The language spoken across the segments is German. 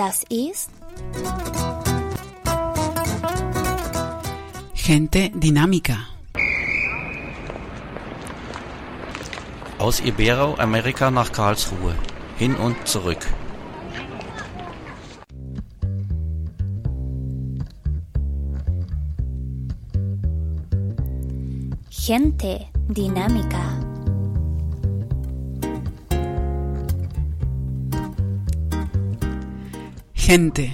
das ist Gente dinámica. Aus Iberoamerika nach Karlsruhe. Hin und zurück. Gente dinámica. Gente.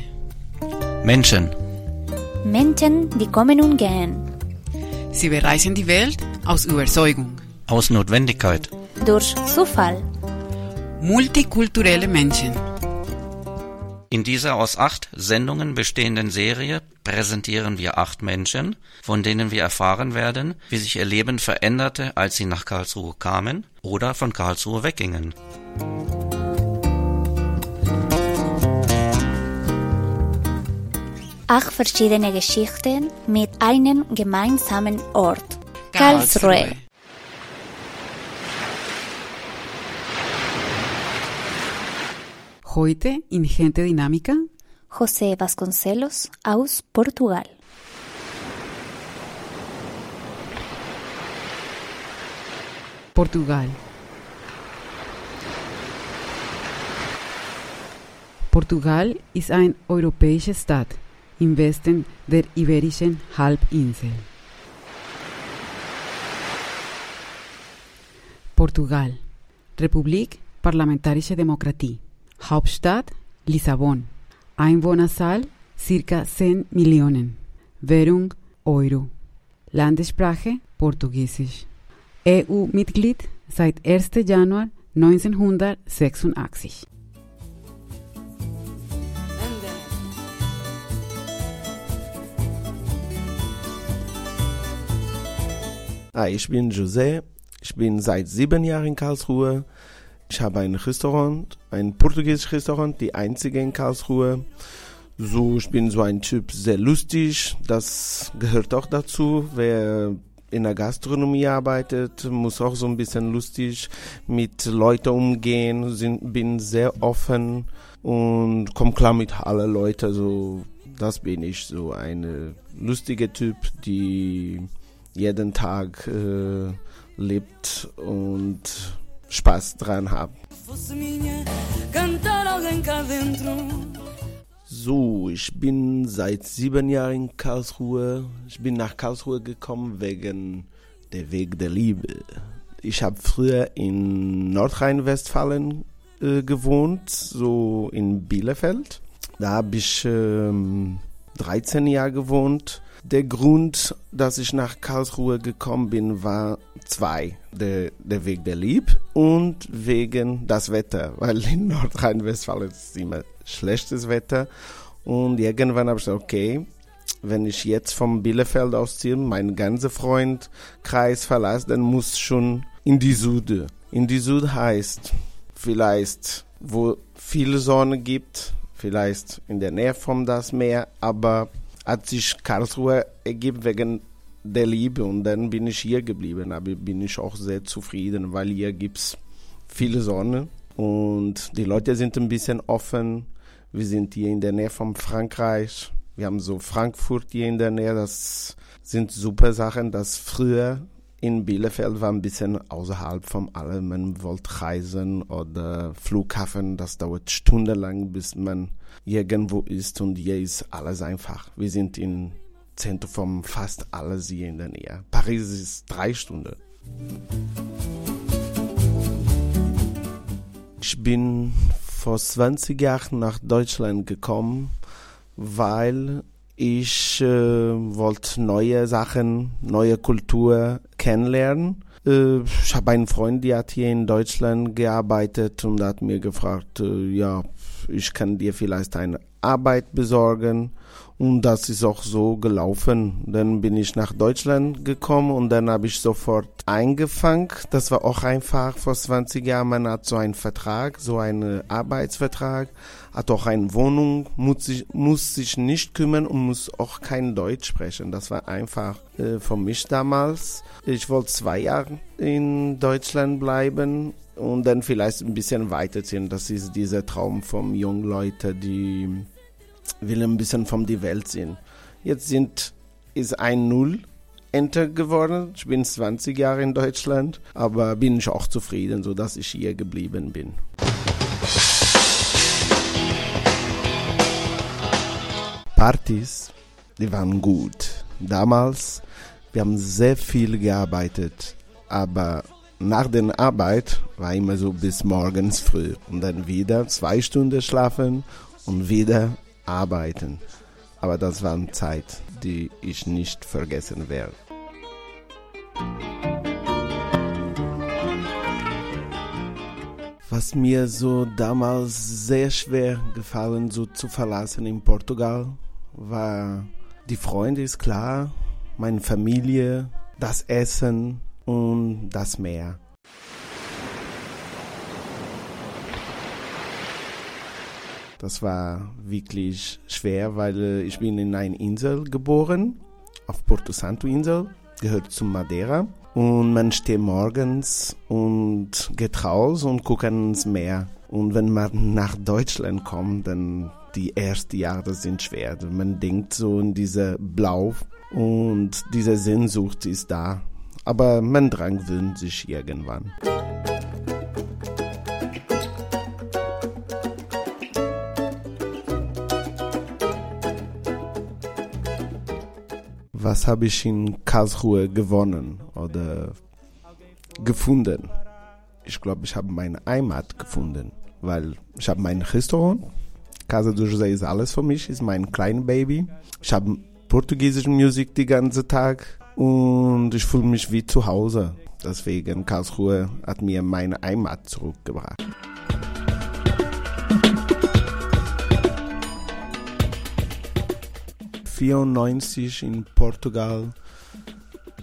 Menschen. Menschen, die kommen und gehen. Sie bereisen die Welt aus Überzeugung. Aus Notwendigkeit. Durch Zufall. Multikulturelle Menschen. In dieser aus acht Sendungen bestehenden Serie präsentieren wir acht Menschen, von denen wir erfahren werden, wie sich ihr Leben veränderte, als sie nach Karlsruhe kamen oder von Karlsruhe weggingen. Acht verschiedene Geschichten mit einem gemeinsamen Ort. Karlsruhe. Heute in Gente Dinámica José Vasconcelos aus Portugal. Portugal. Portugal ist eine europäische Stadt im Westen der Iberischen Halbinsel. Portugal. Republik Parlamentarische Demokratie. Hauptstadt Lissabon. Einwohnerzahl circa 10 Millionen. Währung Euro. Landessprache Portugiesisch. EU-Mitglied seit 1. Januar 1986. Hi, ich bin José. Ich bin seit sieben Jahren in Karlsruhe. Ich habe ein Restaurant, ein portugiesisches Restaurant, die einzige in Karlsruhe. So, ich bin so ein Typ, sehr lustig. Das gehört auch dazu. Wer in der Gastronomie arbeitet, muss auch so ein bisschen lustig mit Leuten umgehen. Sind, bin sehr offen und komme klar mit allen Leuten. So, das bin ich. So ein lustiger Typ, die jeden Tag äh, lebt und Spaß dran hat. So, ich bin seit sieben Jahren in Karlsruhe. Ich bin nach Karlsruhe gekommen wegen der Weg der Liebe. Ich habe früher in Nordrhein-Westfalen äh, gewohnt, so in Bielefeld. Da habe ich ähm, 13 Jahre gewohnt. Der Grund, dass ich nach Karlsruhe gekommen bin, war zwei. Der, der Weg der Lieb und wegen das Wetter, weil in Nordrhein-Westfalen ist immer schlechtes Wetter. Und irgendwann habe ich gesagt, okay, wenn ich jetzt vom Bielefeld ausziehe, meinen ganzen Freundkreis verlasse, dann muss schon in die Süde. In die Süd heißt vielleicht, wo viel Sonne gibt, vielleicht in der Nähe vom das Meer, aber hat sich Karlsruhe ergeben wegen der Liebe und dann bin ich hier geblieben. Aber bin ich auch sehr zufrieden, weil hier gibt es viele Sonne und die Leute sind ein bisschen offen. Wir sind hier in der Nähe von Frankreich. Wir haben so Frankfurt hier in der Nähe. Das sind super Sachen, das früher in Bielefeld war ein bisschen außerhalb von allem. Man wollte reisen oder Flughafen, das dauert stundenlang, bis man irgendwo ist und hier ist alles einfach. Wir sind im Zentrum von fast alles hier in der Nähe. Paris ist drei Stunden. Ich bin vor 20 Jahren nach Deutschland gekommen, weil ich äh, wollte neue Sachen, neue Kultur kennenlernen. Äh, ich habe einen Freund, der hat hier in Deutschland gearbeitet und hat mir gefragt, äh, ja, ich kann dir vielleicht eine Arbeit besorgen Und das ist auch so gelaufen. Dann bin ich nach Deutschland gekommen und dann habe ich sofort eingefangen. Das war auch einfach vor 20 Jahren. Man hat so einen Vertrag, so einen Arbeitsvertrag, hat auch eine Wohnung, muss sich, muss sich nicht kümmern und muss auch kein Deutsch sprechen. Das war einfach äh, für mich damals. Ich wollte zwei Jahre in Deutschland bleiben und dann vielleicht ein bisschen weiterziehen. Das ist dieser Traum von jungen Leuten, die will ein bisschen von die Welt sehen. Jetzt sind, ist ein Null enter geworden. Ich bin 20 Jahre in Deutschland, aber bin ich auch zufrieden, so dass ich hier geblieben bin. Partys, die waren gut. Damals, wir haben sehr viel gearbeitet, aber nach der Arbeit war immer so bis morgens früh und dann wieder zwei Stunden schlafen und wieder arbeiten. Aber das war eine Zeit, die ich nicht vergessen werde. Was mir so damals sehr schwer gefallen, so zu verlassen in Portugal, war die Freunde, ist klar, meine Familie, das Essen und das Meer. Das war wirklich schwer, weil äh, ich bin in einer Insel geboren, auf Porto Santo Insel, gehört zum Madeira. Und man steht morgens und geht raus und guckt ins Meer. Und wenn man nach Deutschland kommt, dann die ersten Jahre sind schwer. Man denkt so in diese Blau und diese Sehnsucht ist da. Aber man drang sich irgendwann. Was habe ich in Karlsruhe gewonnen oder gefunden? Ich glaube, ich habe meine Heimat gefunden, weil ich habe mein Restaurant. Casa do José ist alles für mich, ist mein kleines Baby. Ich habe portugiesische Musik den ganzen Tag und ich fühle mich wie zu Hause. Deswegen Karlsruhe hat mir meine Heimat zurückgebracht. 1994 in Portugal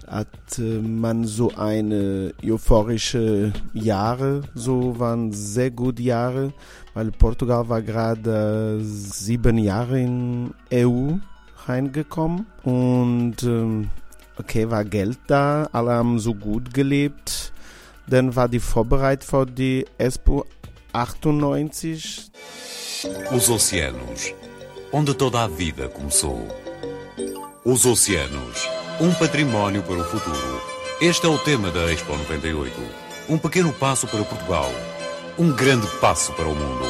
hat äh, man so eine euphorische Jahre, so waren sehr gute Jahre, weil Portugal war gerade sieben Jahre in EU reingekommen und ähm, okay, war Geld da, alle haben so gut gelebt. Dann war die Vorbereitung für die Expo 98. Os oceanos, onde toda a vida começou. Os oceanos, um património para o futuro. Este é o tema da Expo 98. Um pequeno passo para Portugal, um grande passo para o mundo.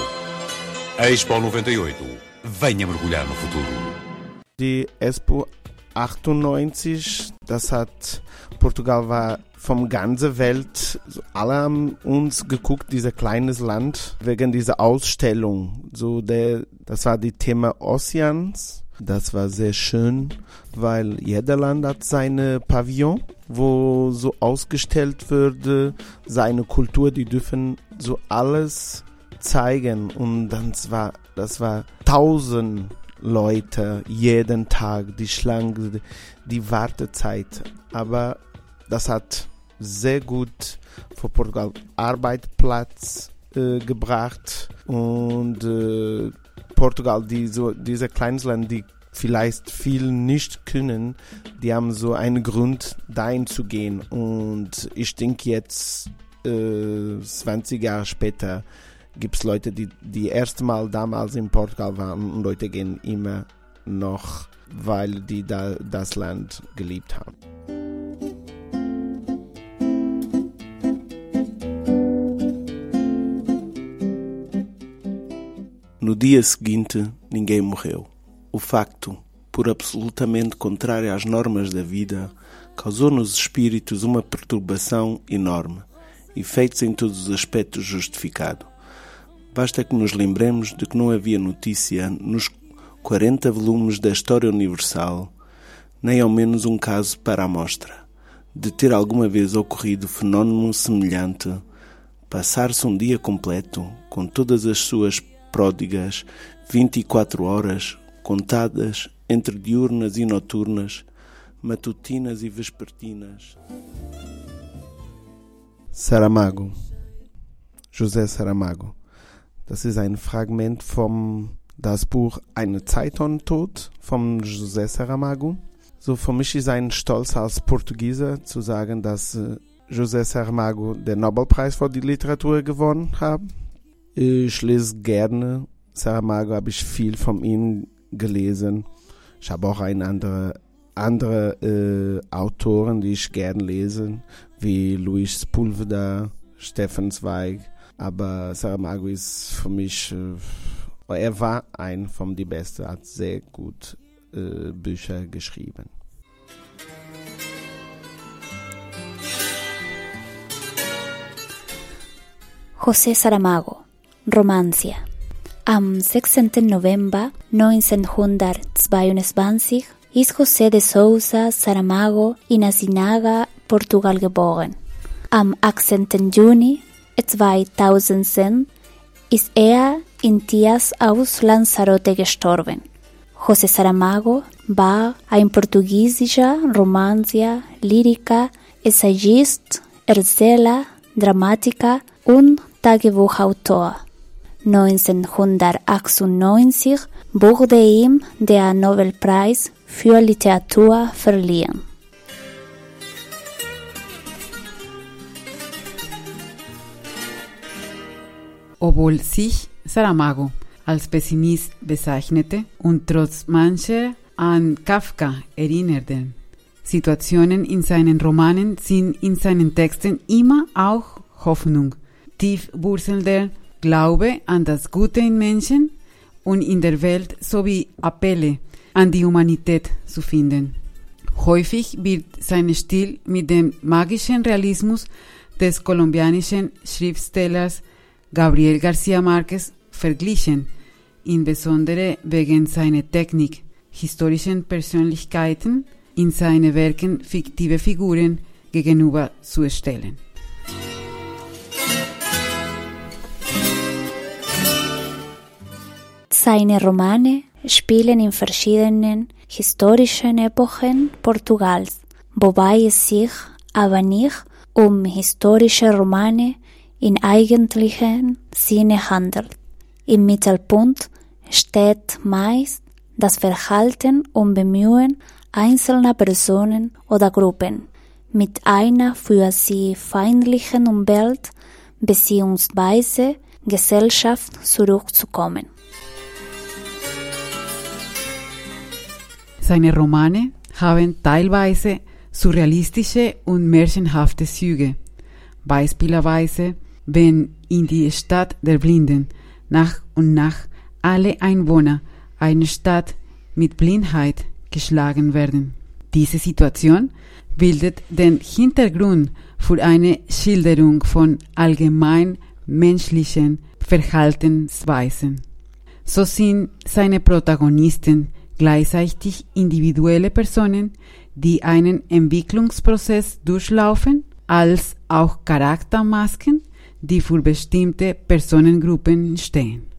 Expo 98, venha mergulhar no futuro. Die Expo 98, das hat Portugal war vom ganzen Welt, alle haben uns geguckt, dieses kleines Land, wegen dieser Ausstellung. So der, das war die Thema Oceans das war sehr schön, weil jeder Land hat seine Pavillon, wo so ausgestellt würde, seine Kultur, die dürfen so alles zeigen. Und dann war, das war tausend Leute jeden Tag, die Schlange, die Wartezeit. Aber das hat sehr gut für Portugal Arbeitsplatz äh, gebracht. Und äh, Portugal, die so, diese Kleinstländer, die vielleicht viel nicht können, die haben so einen Grund, dahin zu gehen. Und ich denke jetzt, äh, 20 Jahre später, gibt es Leute, die die erste Mal damals in Portugal waren und Leute gehen immer noch, weil die da das Land geliebt haben. No dia seguinte, ninguém morreu. O facto, por absolutamente contrário às normas da vida, causou nos espíritos uma perturbação enorme, efeitos em todos os aspectos justificado. Basta que nos lembremos de que não havia notícia nos 40 volumes da História Universal, nem ao menos um caso para amostra, de ter alguma vez ocorrido fenómeno semelhante, passar-se um dia completo, com todas as suas pródigas 24 horas contadas entre diurnas e noturnas, matutinas e vespertinas. Saramago, José Saramago. Das ist ein Fragment vom das Buch Eine Zeit und Tod von José Saramago. So für mich ist ein Stolz als Portugieser zu sagen, dass äh, José Saramago den Nobelpreis für die Literatur gewonnen hat. Ich lese gerne Saramago, habe ich viel von ihm gelesen. Ich habe auch ein andere andere äh, Autoren, die ich gerne lese, wie Luis Sepulveda, Stefan Zweig. Aber Saramago ist für mich, äh, er war ein von die Besten, hat sehr gut äh, Bücher geschrieben. José Saramago, Romancia. Am 16. November 1922 ist José de Sousa Saramago in Asinaga, Portugal geboren. Am 18. Juni 2010 ist er in Tias aus Lanzarote gestorben. José Saramago war ein portugiesischer Romanzier, Lyriker, Essayist, Erzähler, Dramatiker und Tagebuchautor. 1998 wurde ihm der Nobelpreis für Literatur verliehen. Obwohl sich Saramago als Pessimist bezeichnete und trotz mancher an Kafka erinnerten Situationen in seinen Romanen sind in seinen Texten immer auch Hoffnung, tief wurzelnder Glaube an das Gute in Menschen und in der Welt sowie Appelle an die Humanität zu finden. Häufig wird sein Stil mit dem magischen Realismus des kolumbianischen Schriftstellers Gabriel García Márquez verglichen, insbesondere wegen seiner Technik, historischen Persönlichkeiten in seinen Werken fiktive Figuren gegenüberzustellen. Seine Romane spielen in verschiedenen historischen Epochen Portugals, wobei es sich aber nicht um historische Romane in eigentlichem Sinne handelt. Im Mittelpunkt steht meist das Verhalten und Bemühen einzelner Personen oder Gruppen mit einer für sie feindlichen Umwelt bzw. Gesellschaft zurückzukommen. Seine Romane haben teilweise surrealistische und märchenhafte Züge. Beispielsweise, wenn in die Stadt der Blinden nach und nach alle Einwohner einer Stadt mit Blindheit geschlagen werden. Diese Situation bildet den Hintergrund für eine Schilderung von allgemein menschlichen Verhaltensweisen. So sind seine Protagonisten gleichzeitig individuelle Personen, die einen Entwicklungsprozess durchlaufen, als auch Charaktermasken, die für bestimmte Personengruppen stehen.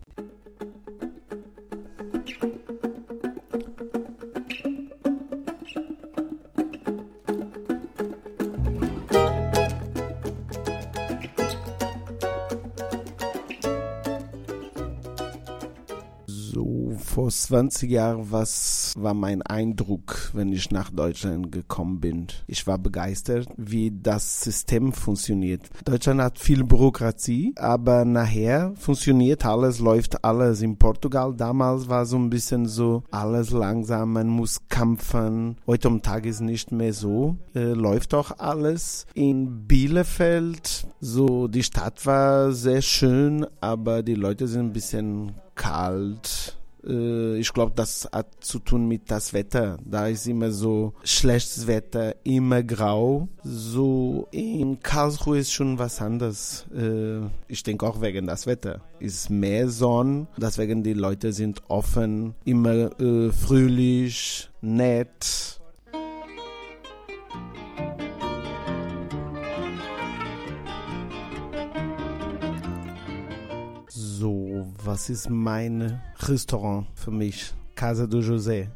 Vor 20 Jahren, was war mein Eindruck, wenn ich nach Deutschland gekommen bin? Ich war begeistert, wie das System funktioniert. Deutschland hat viel Bürokratie, aber nachher funktioniert alles, läuft alles. In Portugal damals war so ein bisschen so alles langsam, man muss kämpfen. Heute am Tag ist nicht mehr so, äh, läuft auch alles. In Bielefeld, so die Stadt war sehr schön, aber die Leute sind ein bisschen kalt ich glaube, das hat zu tun mit das Wetter. Da ist immer so schlechtes Wetter, immer grau. So in Karlsruhe ist schon was anderes. Äh, ich denke auch wegen das Wetter. Ist mehr Sonne, deswegen die Leute sind offen, immer äh, fröhlich, nett. Was ist mein Restaurant für mich? Casa do José.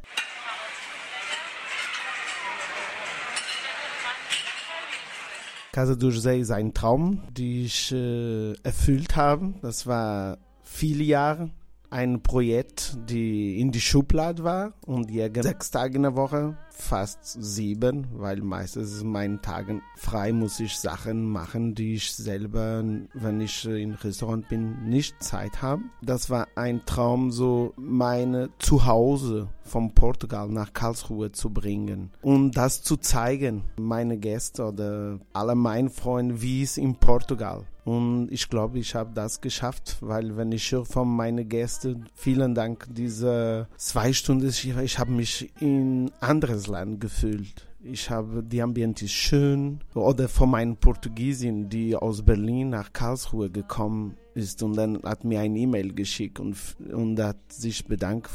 Casa do José ist ein Traum, den ich äh, erfüllt habe. Das war viele Jahre ein Projekt, die in die Schublade war und jetzt sechs Tage in der Woche, fast sieben, weil meistens in meinen Tagen frei muss ich Sachen machen, die ich selber, wenn ich im Restaurant bin, nicht Zeit habe. Das war ein Traum, so meine Zuhause von Portugal nach Karlsruhe zu bringen und das zu zeigen, meine Gäste oder alle meine Freunde, wie es in Portugal und ich glaube, ich habe das geschafft, weil wenn ich höre von meinen Gästen, vielen Dank, diese zwei Stunden, ich, habe mich in anderes Land gefühlt. Ich habe, die Ambiente ist schön. Oder von meinen Portugiesin, die aus Berlin nach Karlsruhe gekommen ist und dann hat mir ein E-Mail geschickt und, und hat sich bedankt,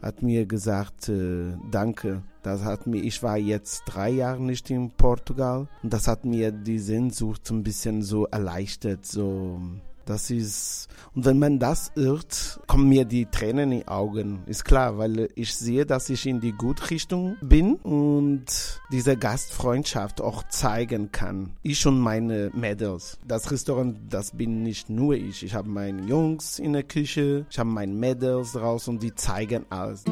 hat mir gesagt, äh, danke. Das hat mir, ich war jetzt drei Jahre nicht in Portugal und das hat mir die Sehnsucht ein bisschen so erleichtert, so das ist, und wenn man das irrt, kommen mir die Tränen in die Augen. Ist klar, weil ich sehe, dass ich in die gute Richtung bin und diese Gastfreundschaft auch zeigen kann. Ich und meine Mädels. Das Restaurant, das bin nicht nur ich. Ich habe meine Jungs in der Küche, ich habe meine Mädels raus und die zeigen alles.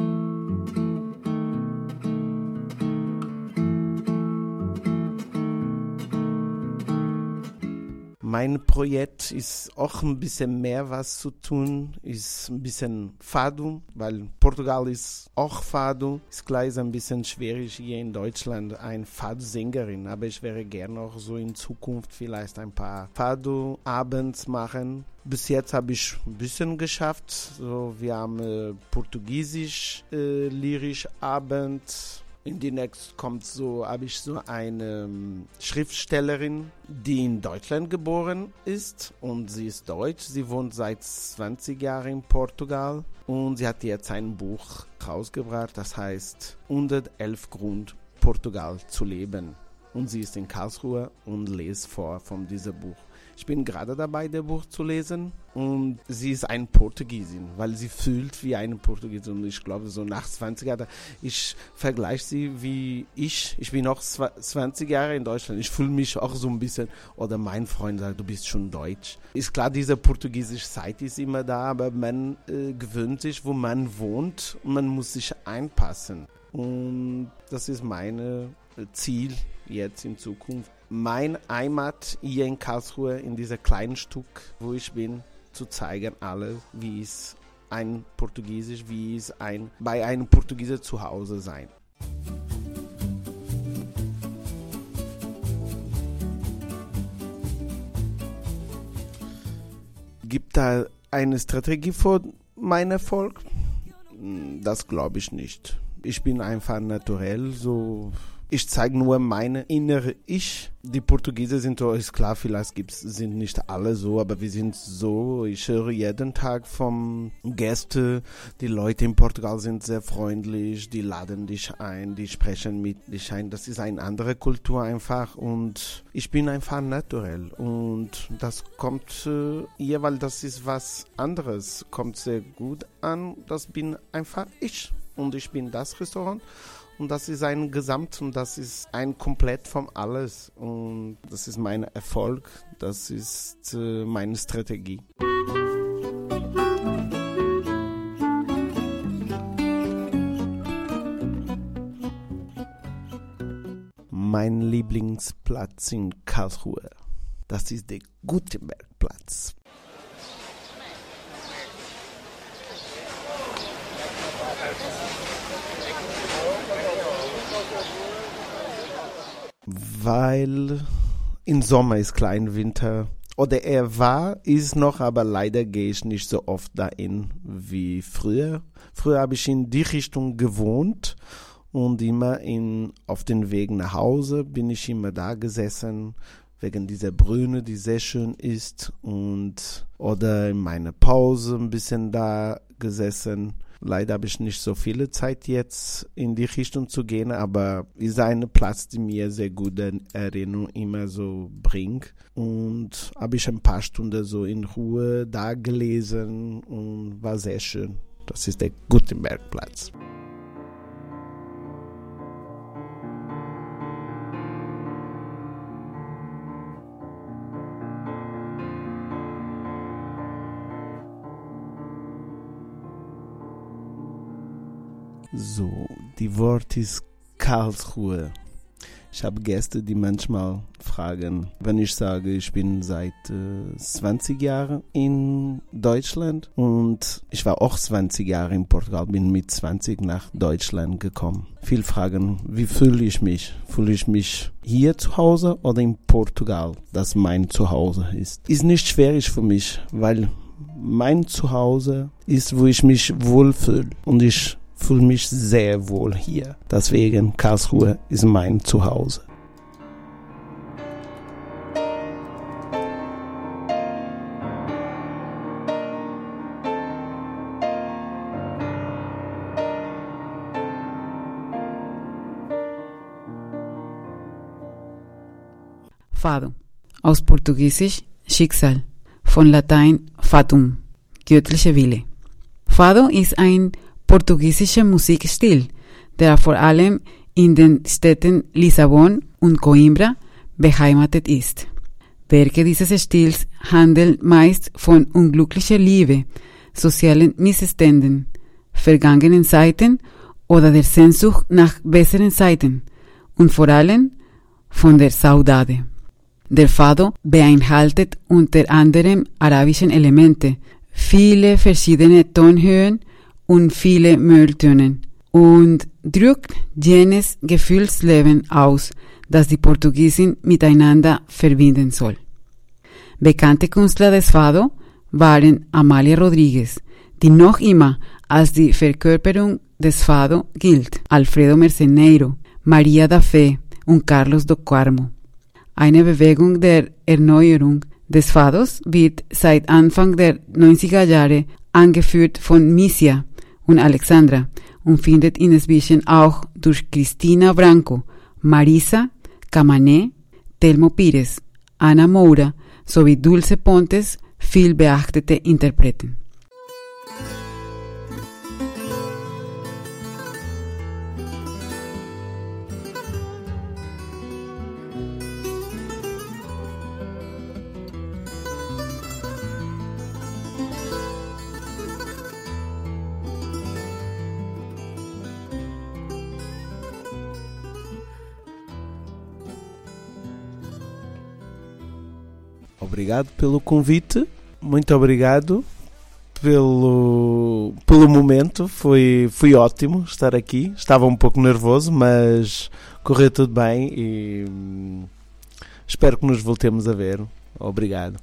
Mein Projekt ist auch ein bisschen mehr was zu tun, ist ein bisschen Fado, weil Portugal ist auch Fado. Ist ist ein bisschen schwierig hier in Deutschland ein Fado-Sängerin, aber ich wäre gerne auch so in Zukunft vielleicht ein paar Fado-Abends machen. Bis jetzt habe ich ein bisschen geschafft. So, wir haben äh, Portugiesisch äh, lyrisch Abend in die nächste kommt so, habe ich so eine ähm, Schriftstellerin, die in Deutschland geboren ist und sie ist deutsch. Sie wohnt seit 20 Jahren in Portugal und sie hat jetzt ein Buch rausgebracht, das heißt 111 Grund Portugal zu leben. Und sie ist in Karlsruhe und lest vor von diesem Buch. Ich bin gerade dabei, das Buch zu lesen und sie ist ein Portugiesin, weil sie fühlt wie eine Portugiesin und ich glaube so nach 20 Jahren, ich vergleiche sie wie ich, ich bin auch 20 Jahre in Deutschland, ich fühle mich auch so ein bisschen, oder mein Freund sagt, du bist schon deutsch. Ist klar, diese portugiesische Zeit ist immer da, aber man äh, gewöhnt sich, wo man wohnt und man muss sich einpassen. Und das ist mein äh, Ziel jetzt in Zukunft mein Heimat hier in Karlsruhe, in diesem kleinen Stück, wo ich bin, zu zeigen, alle, wie es ein Portugiesisch, wie es ein, bei einem Portugieser zu Hause sein. Gibt da eine Strategie für meinen Erfolg? Das glaube ich nicht. Ich bin einfach naturell so ich zeige nur meine innere Ich. Die Portugiesen sind ist klar, vielleicht gibt's, sind nicht alle so, aber wir sind so. Ich höre jeden Tag vom Gäste, die Leute in Portugal sind sehr freundlich, die laden dich ein, die sprechen mit dich ein. Das ist eine andere Kultur einfach und ich bin einfach naturell und das kommt äh, hier, weil das ist was anderes, kommt sehr gut an. Das bin einfach ich und ich bin das Restaurant und das ist ein Gesamt und das ist ein Komplett von alles und das ist mein Erfolg, das ist äh, meine Strategie. Mein Lieblingsplatz in Karlsruhe, das ist der Gutenbergplatz. Weil im Sommer ist klein Winter. Oder er war, ist noch, aber leider gehe ich nicht so oft dahin wie früher. Früher habe ich in die Richtung gewohnt und immer in, auf den Weg nach Hause bin ich immer da gesessen, wegen dieser Brüne, die sehr schön ist und oder in meiner Pause ein bisschen da gesessen. Leider habe ich nicht so viele Zeit jetzt in die Richtung zu gehen, aber ist ein Platz, die mir sehr gute Erinnerungen immer so bringt. Und habe ich ein paar Stunden so in Ruhe da gelesen und war sehr schön. Das ist der Gutenbergplatz. So, die Wort ist Karlsruhe. Ich habe Gäste, die manchmal fragen, wenn ich sage, ich bin seit äh, 20 Jahren in Deutschland und ich war auch 20 Jahre in Portugal, bin mit 20 nach Deutschland gekommen. Viel fragen, wie fühle ich mich? Fühle ich mich hier zu Hause oder in Portugal, das mein Zuhause ist? Ist nicht schwierig für mich, weil mein Zuhause ist, wo ich mich wohlfühle und ich fühle mich sehr wohl hier. Deswegen Karlsruhe ist mein Zuhause. Fado. Aus Portugiesisch Schicksal. Von Latein Fatum. Göttliche Wille. Fado ist ein portugiesischer Musikstil, der vor allem in den Städten Lissabon und Coimbra beheimatet ist. Werke dieses Stils handeln meist von unglücklicher Liebe, sozialen Missständen, vergangenen Zeiten oder der Sehnsucht nach besseren Zeiten und vor allem von der Saudade. Der Fado beinhaltet unter anderem arabischen Elemente, viele verschiedene Tonhöhen und viele Mülltönen und drückt jenes Gefühlsleben aus, das die Portugiesin miteinander verbinden soll. Bekannte Künstler des Fado waren Amalia Rodriguez, die noch immer als die Verkörperung des Fado gilt, Alfredo Merceneiro, Maria da Fe und Carlos do Carmo. Eine Bewegung der Erneuerung des Fados wird seit Anfang der 90er Jahre angeführt von Misia Alexandra und findet inzwischen auch durch Cristina Branco, Marisa Camané, Telmo Pires, Ana Moura sowie Dulce Pontes viel beachtete Interpreten. Obrigado pelo convite, muito obrigado pelo, pelo momento, foi, foi ótimo estar aqui. Estava um pouco nervoso, mas correu tudo bem e hum, espero que nos voltemos a ver. Obrigado.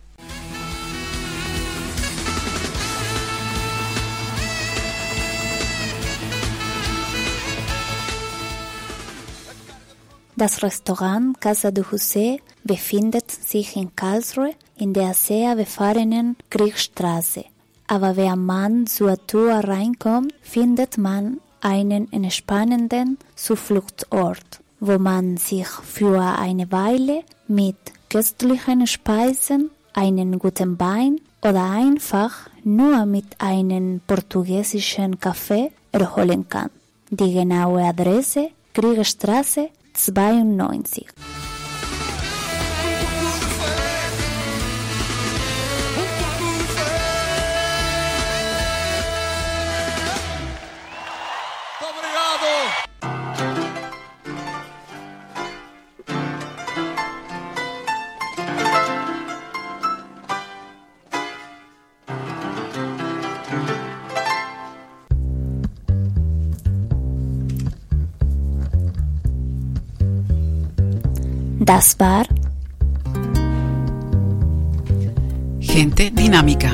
Das Restaurant Casa de José befindet sich in Karlsruhe in der sehr befahrenen Kriegstraße. Aber wenn man zur Tour reinkommt, findet man einen entspannenden Zufluchtsort, wo man sich für eine Weile mit köstlichen Speisen, einen guten Wein oder einfach nur mit einem portugiesischen Kaffee erholen kann. Die genaue Adresse Kriegerstraße 92. Das war Gente Dinámica.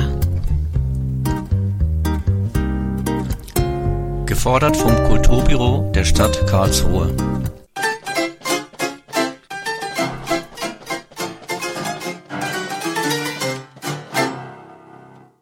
Gefordert vom Kulturbüro der Stadt Karlsruhe.